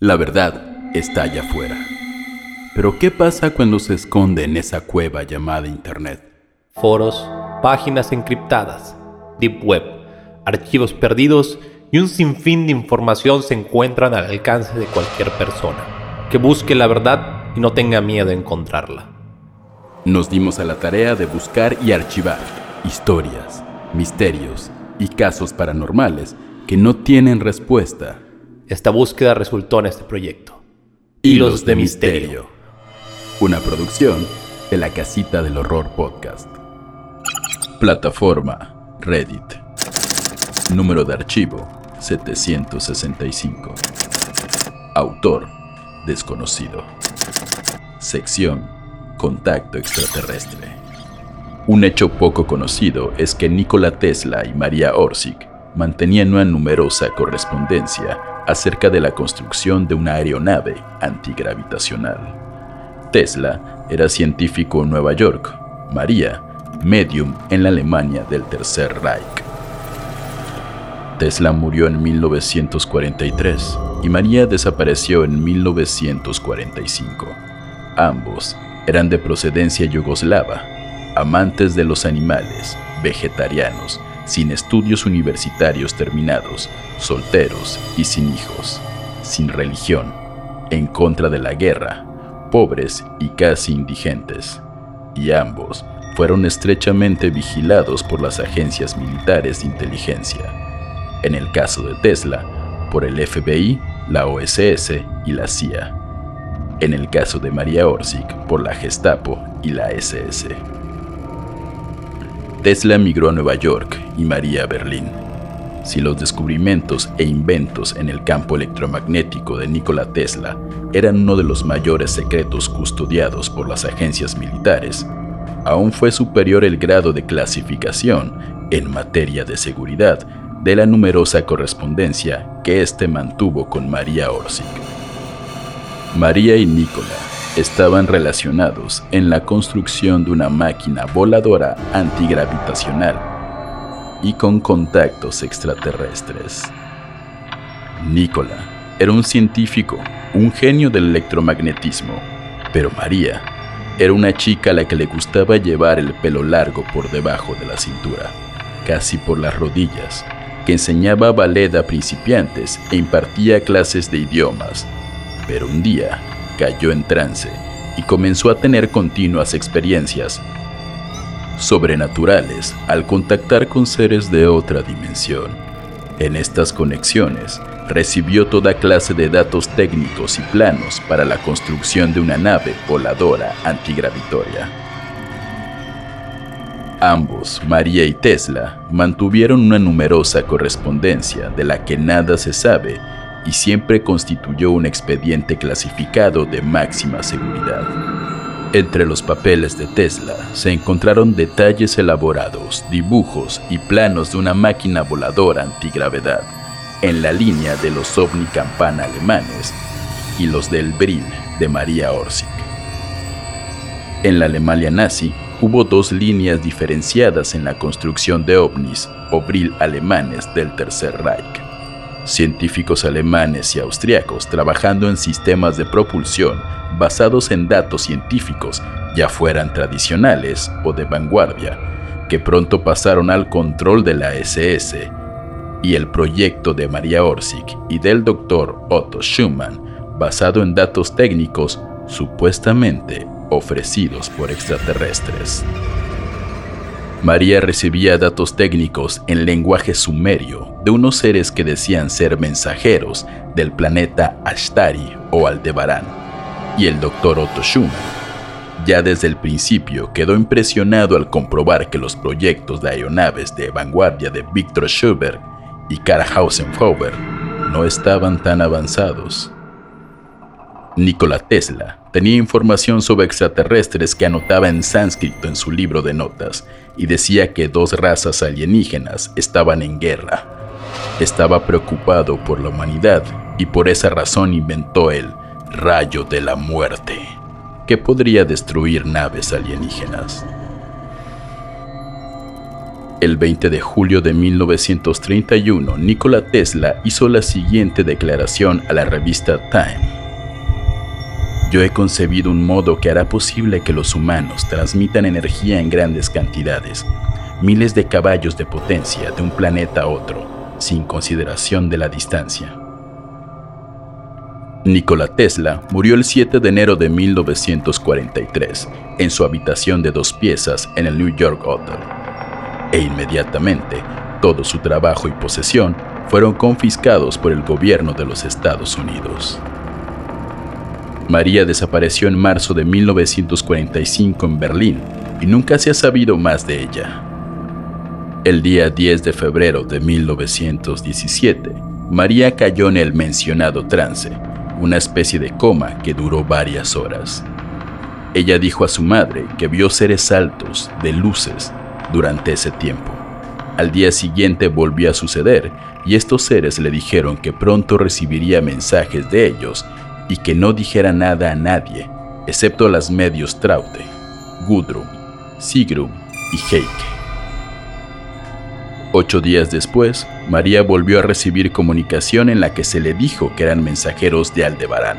La verdad está allá afuera. Pero ¿qué pasa cuando se esconde en esa cueva llamada Internet? Foros, páginas encriptadas, deep web, archivos perdidos y un sinfín de información se encuentran al alcance de cualquier persona que busque la verdad y no tenga miedo a encontrarla. Nos dimos a la tarea de buscar y archivar historias, misterios y casos paranormales que no tienen respuesta. Esta búsqueda resultó en este proyecto. Hilos de Misterio. Una producción de la Casita del Horror Podcast. Plataforma Reddit. Número de archivo 765. Autor desconocido. Sección Contacto extraterrestre. Un hecho poco conocido es que Nikola Tesla y María Orsic mantenían una numerosa correspondencia acerca de la construcción de una aeronave antigravitacional. Tesla era científico en Nueva York, María, medium en la Alemania del Tercer Reich. Tesla murió en 1943 y María desapareció en 1945. Ambos eran de procedencia yugoslava, amantes de los animales, vegetarianos, sin estudios universitarios terminados, solteros y sin hijos, sin religión, en contra de la guerra, pobres y casi indigentes. Y ambos fueron estrechamente vigilados por las agencias militares de inteligencia. En el caso de Tesla, por el FBI, la OSS y la CIA. En el caso de María Orsic, por la Gestapo y la SS. Tesla emigró a Nueva York y María a Berlín. Si los descubrimientos e inventos en el campo electromagnético de Nikola Tesla eran uno de los mayores secretos custodiados por las agencias militares, aún fue superior el grado de clasificación en materia de seguridad de la numerosa correspondencia que éste mantuvo con María Orsic. María y Nikola estaban relacionados en la construcción de una máquina voladora antigravitacional y con contactos extraterrestres. Nikola era un científico, un genio del electromagnetismo, pero María era una chica a la que le gustaba llevar el pelo largo por debajo de la cintura, casi por las rodillas, que enseñaba ballet a principiantes e impartía clases de idiomas. Pero un día cayó en trance y comenzó a tener continuas experiencias sobrenaturales al contactar con seres de otra dimensión. En estas conexiones, recibió toda clase de datos técnicos y planos para la construcción de una nave voladora antigravitoria. Ambos, María y Tesla, mantuvieron una numerosa correspondencia de la que nada se sabe y siempre constituyó un expediente clasificado de máxima seguridad. Entre los papeles de Tesla se encontraron detalles elaborados, dibujos y planos de una máquina voladora antigravedad, en la línea de los ovni campana alemanes y los del Brill de María Orsic. En la Alemania nazi hubo dos líneas diferenciadas en la construcción de ovnis o Brill alemanes del Tercer Reich científicos alemanes y austriacos trabajando en sistemas de propulsión basados en datos científicos, ya fueran tradicionales o de vanguardia, que pronto pasaron al control de la SS, y el proyecto de María Orsic y del doctor Otto Schumann, basado en datos técnicos supuestamente ofrecidos por extraterrestres. María recibía datos técnicos en lenguaje sumerio de unos seres que decían ser mensajeros del planeta Ashtari o Aldebarán, y el doctor Otto Schumann. Ya desde el principio quedó impresionado al comprobar que los proyectos de aeronaves de vanguardia de Victor Schubert y Karl Hausenhofer no estaban tan avanzados. Nikola Tesla tenía información sobre extraterrestres que anotaba en sánscrito en su libro de notas y decía que dos razas alienígenas estaban en guerra. Estaba preocupado por la humanidad y por esa razón inventó el rayo de la muerte, que podría destruir naves alienígenas. El 20 de julio de 1931, Nikola Tesla hizo la siguiente declaración a la revista Time. Yo he concebido un modo que hará posible que los humanos transmitan energía en grandes cantidades, miles de caballos de potencia de un planeta a otro, sin consideración de la distancia. Nikola Tesla murió el 7 de enero de 1943 en su habitación de dos piezas en el New York Hotel. E inmediatamente, todo su trabajo y posesión fueron confiscados por el gobierno de los Estados Unidos. María desapareció en marzo de 1945 en Berlín y nunca se ha sabido más de ella. El día 10 de febrero de 1917, María cayó en el mencionado trance, una especie de coma que duró varias horas. Ella dijo a su madre que vio seres altos, de luces, durante ese tiempo. Al día siguiente volvió a suceder y estos seres le dijeron que pronto recibiría mensajes de ellos y que no dijera nada a nadie, excepto las medios Traute, Gudrun, Sigrun y Heike. Ocho días después, María volvió a recibir comunicación en la que se le dijo que eran mensajeros de Aldebarán.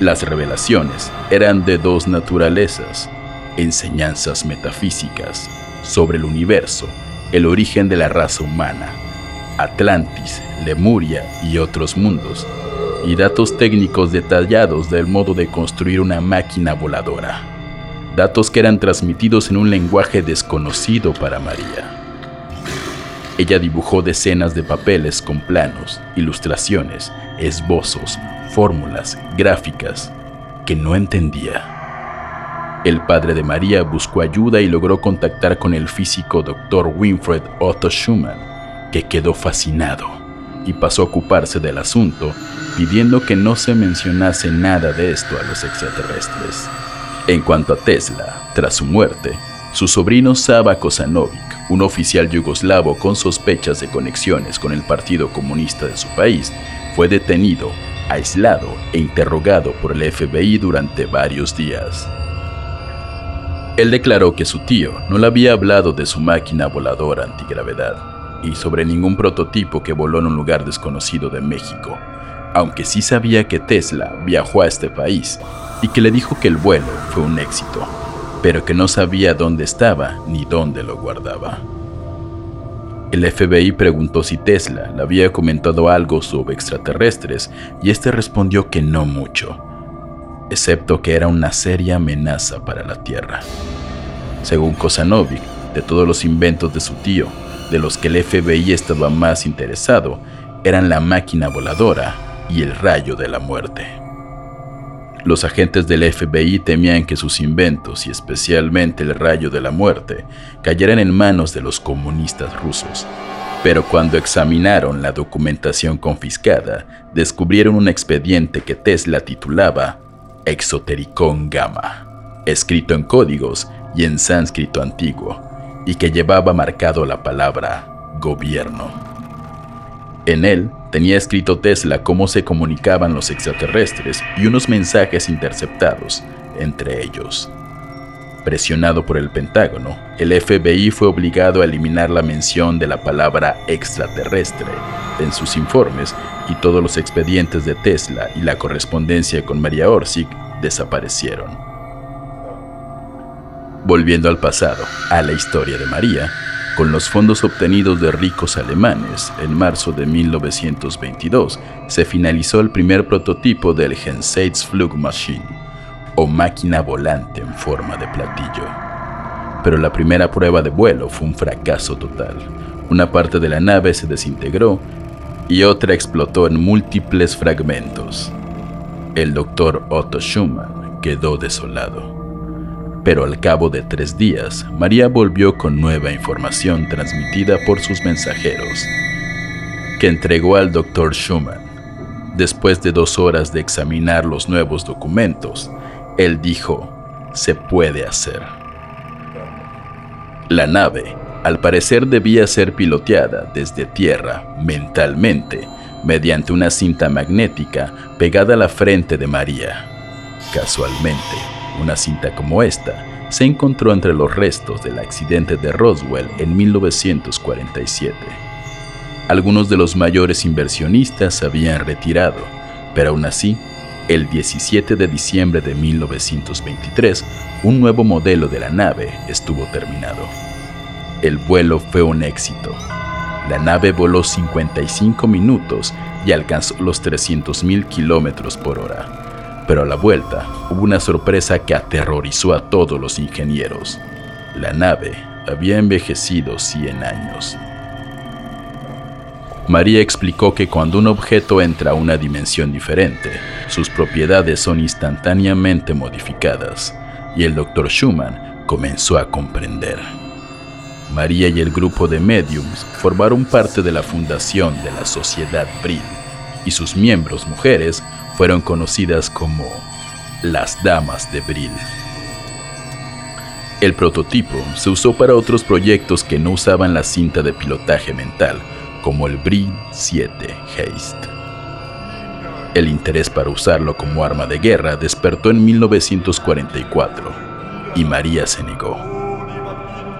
Las revelaciones eran de dos naturalezas, enseñanzas metafísicas sobre el universo, el origen de la raza humana, Atlantis, Lemuria y otros mundos, y datos técnicos detallados del modo de construir una máquina voladora. Datos que eran transmitidos en un lenguaje desconocido para María. Ella dibujó decenas de papeles con planos, ilustraciones, esbozos, fórmulas, gráficas, que no entendía. El padre de María buscó ayuda y logró contactar con el físico Dr. Winfred Otto Schumann, que quedó fascinado y pasó a ocuparse del asunto, pidiendo que no se mencionase nada de esto a los extraterrestres. En cuanto a Tesla, tras su muerte, su sobrino Saba Kosanovic, un oficial yugoslavo con sospechas de conexiones con el Partido Comunista de su país, fue detenido, aislado e interrogado por el FBI durante varios días. Él declaró que su tío no le había hablado de su máquina voladora antigravedad y sobre ningún prototipo que voló en un lugar desconocido de México, aunque sí sabía que Tesla viajó a este país y que le dijo que el vuelo fue un éxito, pero que no sabía dónde estaba ni dónde lo guardaba. El FBI preguntó si Tesla le había comentado algo sobre extraterrestres y este respondió que no mucho, excepto que era una seria amenaza para la Tierra. Según Kosanovic, de todos los inventos de su tío, de los que el FBI estaba más interesado eran la máquina voladora y el rayo de la muerte. Los agentes del FBI temían que sus inventos y especialmente el rayo de la muerte cayeran en manos de los comunistas rusos. Pero cuando examinaron la documentación confiscada, descubrieron un expediente que Tesla titulaba Exotericón Gamma, escrito en códigos y en sánscrito antiguo, y que llevaba marcado la palabra gobierno. En él tenía escrito Tesla cómo se comunicaban los extraterrestres y unos mensajes interceptados entre ellos. Presionado por el Pentágono, el FBI fue obligado a eliminar la mención de la palabra extraterrestre en sus informes y todos los expedientes de Tesla y la correspondencia con María Orsic desaparecieron. Volviendo al pasado, a la historia de María, con los fondos obtenidos de ricos alemanes, en marzo de 1922 se finalizó el primer prototipo del Flugmaschine, o máquina volante en forma de platillo. Pero la primera prueba de vuelo fue un fracaso total. Una parte de la nave se desintegró y otra explotó en múltiples fragmentos. El doctor Otto Schumann quedó desolado. Pero al cabo de tres días, María volvió con nueva información transmitida por sus mensajeros, que entregó al doctor Schumann. Después de dos horas de examinar los nuevos documentos, él dijo, se puede hacer. La nave, al parecer, debía ser piloteada desde tierra mentalmente mediante una cinta magnética pegada a la frente de María. Casualmente, una cinta como esta se encontró entre los restos del accidente de Roswell en 1947. Algunos de los mayores inversionistas se habían retirado, pero aún así, el 17 de diciembre de 1923, un nuevo modelo de la nave estuvo terminado. El vuelo fue un éxito. La nave voló 55 minutos y alcanzó los 300.000 kilómetros por hora. Pero a la vuelta hubo una sorpresa que aterrorizó a todos los ingenieros. La nave había envejecido 100 años. María explicó que cuando un objeto entra a una dimensión diferente, sus propiedades son instantáneamente modificadas, y el Dr. Schumann comenzó a comprender. María y el grupo de mediums formaron parte de la fundación de la Sociedad Brill, y sus miembros mujeres fueron conocidas como las Damas de Brill. El prototipo se usó para otros proyectos que no usaban la cinta de pilotaje mental, como el Brill 7 Haste. El interés para usarlo como arma de guerra despertó en 1944 y María se negó.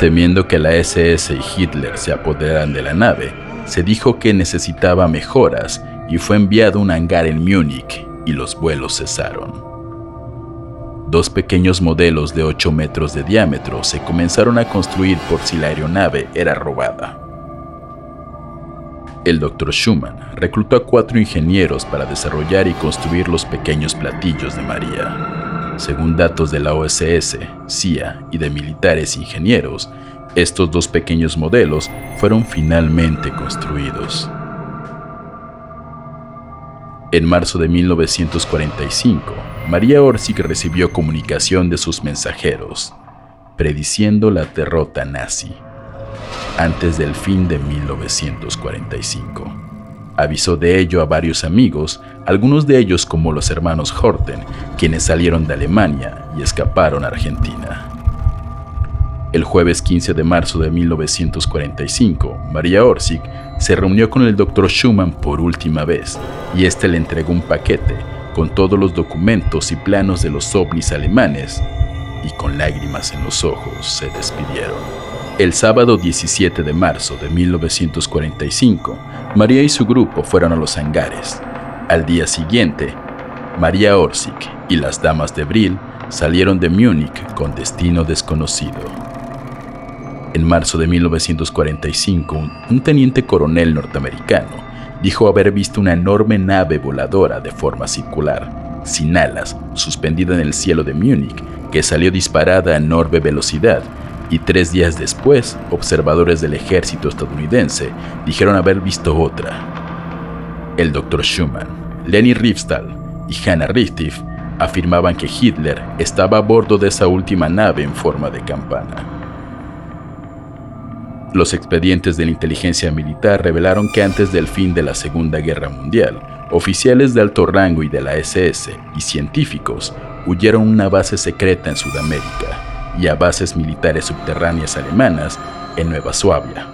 Temiendo que la SS y Hitler se apoderaran de la nave, se dijo que necesitaba mejoras y fue enviado a un hangar en Múnich y los vuelos cesaron. Dos pequeños modelos de 8 metros de diámetro se comenzaron a construir por si la aeronave era robada. El Dr. Schumann reclutó a cuatro ingenieros para desarrollar y construir los pequeños platillos de María. Según datos de la OSS, CIA y de militares ingenieros, estos dos pequeños modelos fueron finalmente construidos. En marzo de 1945, María Orsic recibió comunicación de sus mensajeros, prediciendo la derrota nazi antes del fin de 1945. Avisó de ello a varios amigos, algunos de ellos como los hermanos Horten, quienes salieron de Alemania y escaparon a Argentina. El jueves 15 de marzo de 1945, María Orsic se reunió con el Dr. Schumann por última vez y este le entregó un paquete con todos los documentos y planos de los ovnis alemanes y con lágrimas en los ojos se despidieron. El sábado 17 de marzo de 1945, María y su grupo fueron a los hangares. Al día siguiente, María Orsic y las damas de Brill salieron de Múnich con destino desconocido. En marzo de 1945, un teniente coronel norteamericano dijo haber visto una enorme nave voladora de forma circular, sin alas, suspendida en el cielo de Múnich, que salió disparada a enorme velocidad y tres días después, observadores del ejército estadounidense dijeron haber visto otra. El Dr. Schumann, Leni Riefstahl y Hannah Richthofen afirmaban que Hitler estaba a bordo de esa última nave en forma de campana. Los expedientes de la inteligencia militar revelaron que antes del fin de la Segunda Guerra Mundial, oficiales de alto rango y de la SS y científicos huyeron a una base secreta en Sudamérica y a bases militares subterráneas alemanas en Nueva Suabia,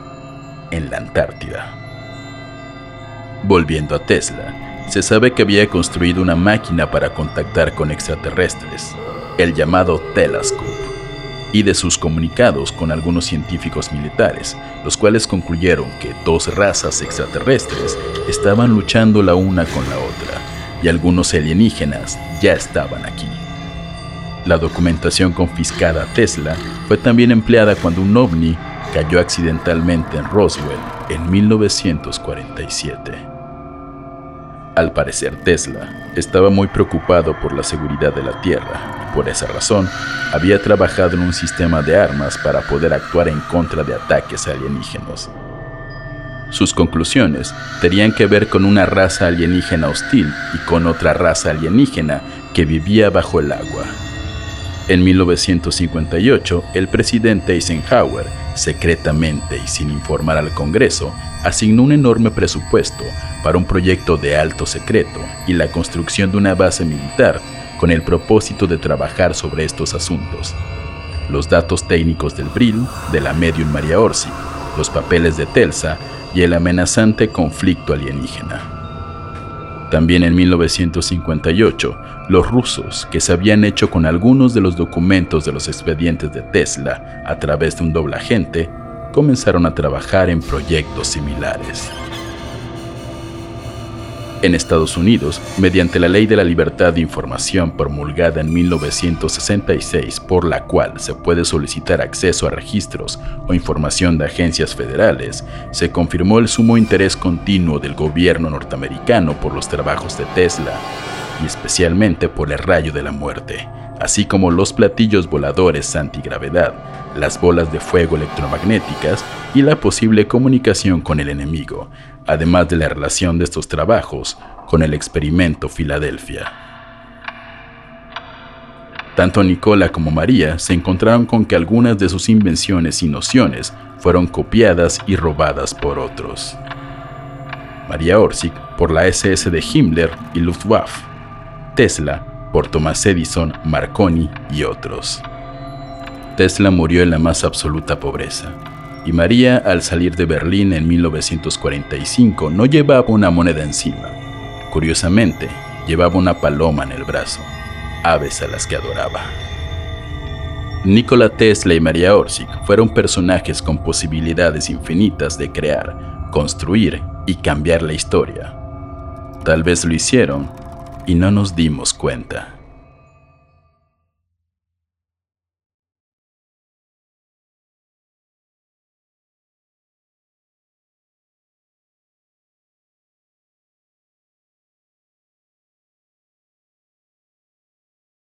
en la Antártida. Volviendo a Tesla, se sabe que había construido una máquina para contactar con extraterrestres, el llamado Telescope, y de sus comunicados con algunos científicos militares, los cuales concluyeron que dos razas extraterrestres estaban luchando la una con la otra, y algunos alienígenas ya estaban aquí. La documentación confiscada a Tesla fue también empleada cuando un ovni cayó accidentalmente en Roswell en 1947. Al parecer Tesla estaba muy preocupado por la seguridad de la Tierra y por esa razón había trabajado en un sistema de armas para poder actuar en contra de ataques alienígenos. Sus conclusiones tenían que ver con una raza alienígena hostil y con otra raza alienígena que vivía bajo el agua. En 1958, el presidente Eisenhower, secretamente y sin informar al Congreso, asignó un enorme presupuesto para un proyecto de alto secreto y la construcción de una base militar con el propósito de trabajar sobre estos asuntos. Los datos técnicos del Brill, de la medium María Orsi, los papeles de Telsa y el amenazante conflicto alienígena. También en 1958, los rusos, que se habían hecho con algunos de los documentos de los expedientes de Tesla a través de un doble agente, comenzaron a trabajar en proyectos similares. En Estados Unidos, mediante la Ley de la Libertad de Información promulgada en 1966, por la cual se puede solicitar acceso a registros o información de agencias federales, se confirmó el sumo interés continuo del gobierno norteamericano por los trabajos de Tesla, y especialmente por el rayo de la muerte, así como los platillos voladores antigravedad, las bolas de fuego electromagnéticas y la posible comunicación con el enemigo, además de la relación de estos trabajos con el experimento Filadelfia. Tanto Nicola como María se encontraron con que algunas de sus invenciones y nociones fueron copiadas y robadas por otros. María Orsic por la SS de Himmler y Luftwaffe, Tesla por Thomas Edison, Marconi y otros. Tesla murió en la más absoluta pobreza y María al salir de Berlín en 1945 no llevaba una moneda encima. Curiosamente, llevaba una paloma en el brazo, aves a las que adoraba. Nikola Tesla y María Orsic fueron personajes con posibilidades infinitas de crear, construir y cambiar la historia. Tal vez lo hicieron y no nos dimos cuenta.